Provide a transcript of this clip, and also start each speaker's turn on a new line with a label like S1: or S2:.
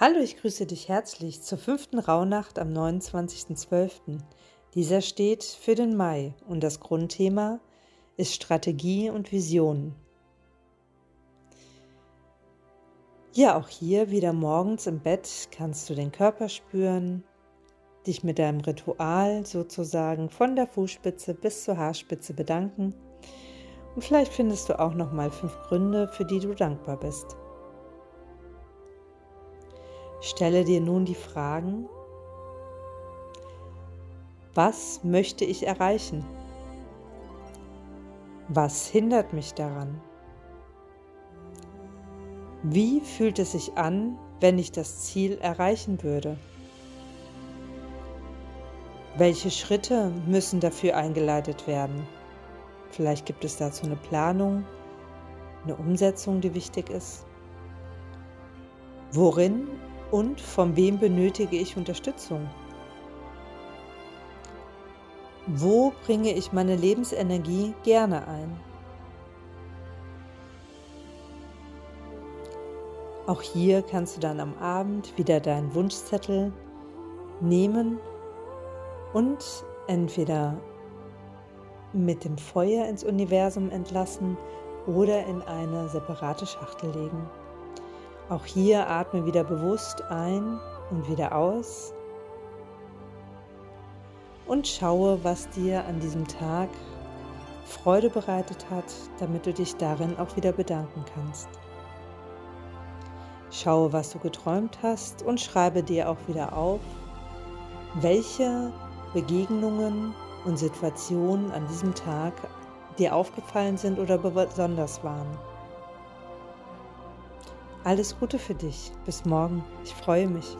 S1: Hallo, ich grüße dich herzlich zur fünften Rauhnacht am 29.12. Dieser steht für den Mai und das Grundthema ist Strategie und Vision. Ja, auch hier wieder morgens im Bett kannst du den Körper spüren, dich mit deinem Ritual sozusagen von der Fußspitze bis zur Haarspitze bedanken und vielleicht findest du auch noch mal fünf Gründe, für die du dankbar bist. Stelle dir nun die Fragen, was möchte ich erreichen? Was hindert mich daran? Wie fühlt es sich an, wenn ich das Ziel erreichen würde? Welche Schritte müssen dafür eingeleitet werden? Vielleicht gibt es dazu eine Planung, eine Umsetzung, die wichtig ist. Worin und von wem benötige ich Unterstützung? Wo bringe ich meine Lebensenergie gerne ein? Auch hier kannst du dann am Abend wieder deinen Wunschzettel nehmen und entweder mit dem Feuer ins Universum entlassen oder in eine separate Schachtel legen. Auch hier atme wieder bewusst ein und wieder aus und schaue, was dir an diesem Tag Freude bereitet hat, damit du dich darin auch wieder bedanken kannst. Schaue, was du geträumt hast und schreibe dir auch wieder auf, welche Begegnungen und Situationen an diesem Tag dir aufgefallen sind oder besonders waren. Alles Gute für dich. Bis morgen. Ich freue mich.